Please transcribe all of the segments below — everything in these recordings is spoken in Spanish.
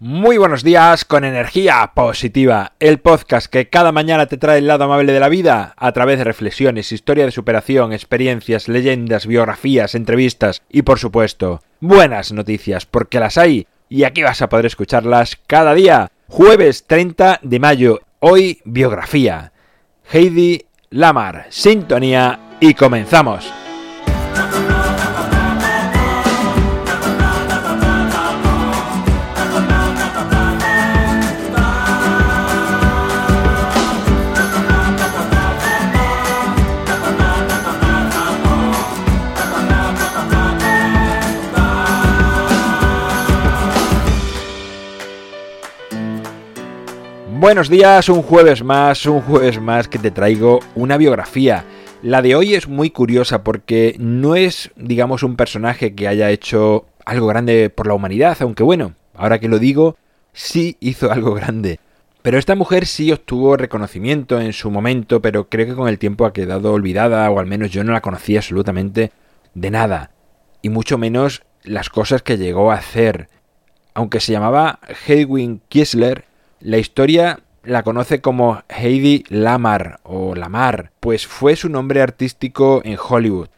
Muy buenos días con energía positiva, el podcast que cada mañana te trae el lado amable de la vida a través de reflexiones, historia de superación, experiencias, leyendas, biografías, entrevistas y por supuesto buenas noticias porque las hay y aquí vas a poder escucharlas cada día. Jueves 30 de mayo, hoy biografía. Heidi Lamar, sintonía y comenzamos. Buenos días, un jueves más, un jueves más que te traigo una biografía. La de hoy es muy curiosa porque no es, digamos, un personaje que haya hecho algo grande por la humanidad, aunque bueno, ahora que lo digo, sí hizo algo grande. Pero esta mujer sí obtuvo reconocimiento en su momento, pero creo que con el tiempo ha quedado olvidada, o al menos yo no la conocía absolutamente de nada. Y mucho menos las cosas que llegó a hacer. Aunque se llamaba Hedwig Kiesler, la historia la conoce como Heidi Lamar o Lamar, pues fue su nombre artístico en Hollywood.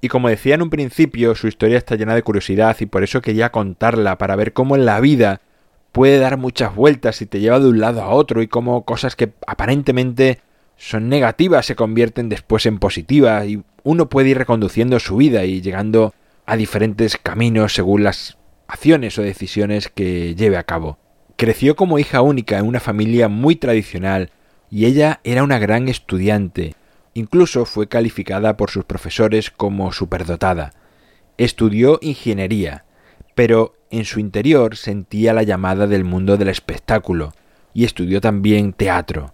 Y como decía en un principio, su historia está llena de curiosidad y por eso quería contarla para ver cómo en la vida puede dar muchas vueltas y te lleva de un lado a otro y cómo cosas que aparentemente son negativas se convierten después en positivas y uno puede ir reconduciendo su vida y llegando a diferentes caminos según las acciones o decisiones que lleve a cabo. Creció como hija única en una familia muy tradicional y ella era una gran estudiante. Incluso fue calificada por sus profesores como superdotada. Estudió ingeniería, pero en su interior sentía la llamada del mundo del espectáculo y estudió también teatro.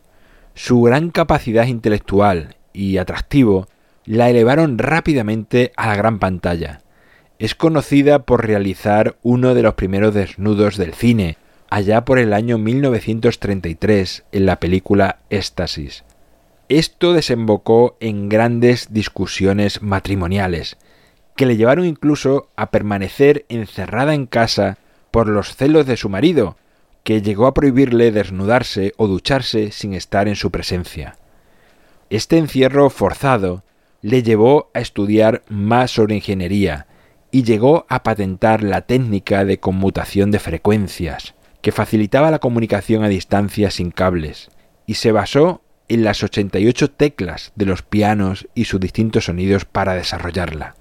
Su gran capacidad intelectual y atractivo la elevaron rápidamente a la gran pantalla. Es conocida por realizar uno de los primeros desnudos del cine, allá por el año 1933 en la película Éxtasis. Esto desembocó en grandes discusiones matrimoniales, que le llevaron incluso a permanecer encerrada en casa por los celos de su marido, que llegó a prohibirle desnudarse o ducharse sin estar en su presencia. Este encierro forzado le llevó a estudiar más sobre ingeniería y llegó a patentar la técnica de conmutación de frecuencias, que facilitaba la comunicación a distancia sin cables, y se basó en las 88 teclas de los pianos y sus distintos sonidos para desarrollarla.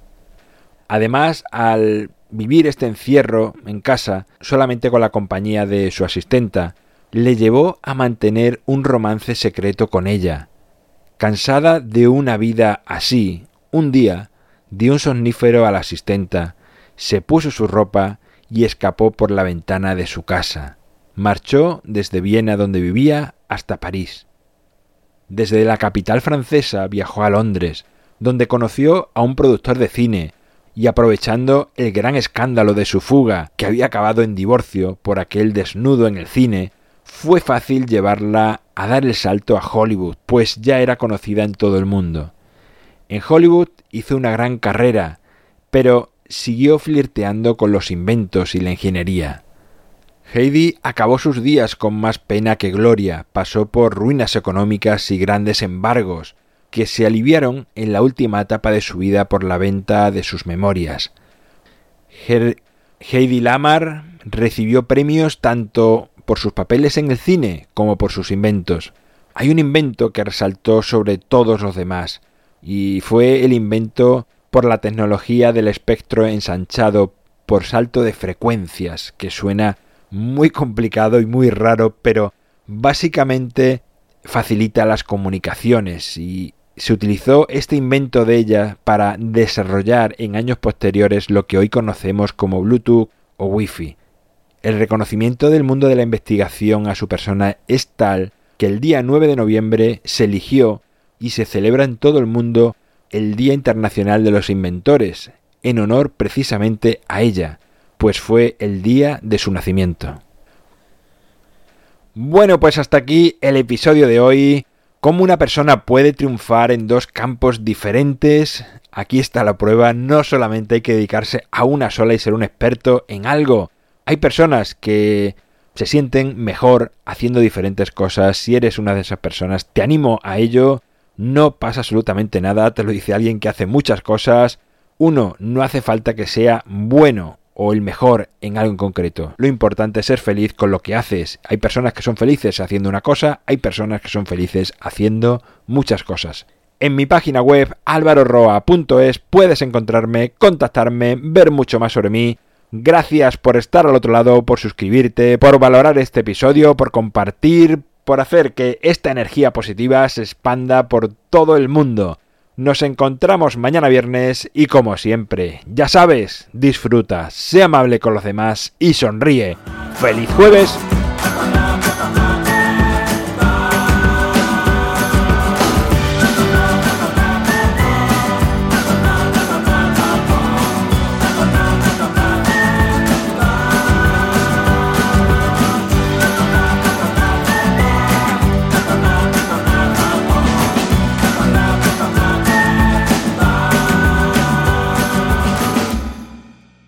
Además, al vivir este encierro en casa, solamente con la compañía de su asistenta, le llevó a mantener un romance secreto con ella. Cansada de una vida así, un día dio un somnífero a la asistenta, se puso su ropa y escapó por la ventana de su casa. Marchó desde Viena donde vivía hasta París. Desde la capital francesa viajó a Londres, donde conoció a un productor de cine, y aprovechando el gran escándalo de su fuga, que había acabado en divorcio por aquel desnudo en el cine, fue fácil llevarla a dar el salto a Hollywood, pues ya era conocida en todo el mundo. En Hollywood hizo una gran carrera, pero siguió flirteando con los inventos y la ingeniería. Heidi acabó sus días con más pena que gloria, pasó por ruinas económicas y grandes embargos, que se aliviaron en la última etapa de su vida por la venta de sus memorias. Heidi Lamar recibió premios tanto por sus papeles en el cine como por sus inventos. Hay un invento que resaltó sobre todos los demás, y fue el invento por la tecnología del espectro ensanchado por salto de frecuencias, que suena muy complicado y muy raro, pero básicamente facilita las comunicaciones y se utilizó este invento de ella para desarrollar en años posteriores lo que hoy conocemos como Bluetooth o Wi-Fi. El reconocimiento del mundo de la investigación a su persona es tal que el día 9 de noviembre se eligió y se celebra en todo el mundo el Día Internacional de los Inventores, en honor precisamente a ella, pues fue el día de su nacimiento. Bueno, pues hasta aquí el episodio de hoy. ¿Cómo una persona puede triunfar en dos campos diferentes? Aquí está la prueba, no solamente hay que dedicarse a una sola y ser un experto en algo, Hay personas que se sienten mejor haciendo diferentes cosas. Si eres una de esas personas, te animo a ello. No pasa absolutamente nada, te lo dice alguien que hace muchas cosas. Uno, no hace falta que sea bueno o el mejor en algo en concreto. Lo importante es ser feliz con lo que haces. Hay personas que son felices haciendo una cosa, hay personas que son felices haciendo muchas cosas. En mi página web alvaroroa.es puedes encontrarme, contactarme, ver mucho más sobre mí. Gracias por estar al otro lado, por suscribirte, por valorar este episodio, por compartir, por hacer que esta energía positiva se expanda por todo el mundo. Nos encontramos mañana viernes y como siempre, ya sabes, disfruta, sé amable con los demás y sonríe. ¡Feliz jueves!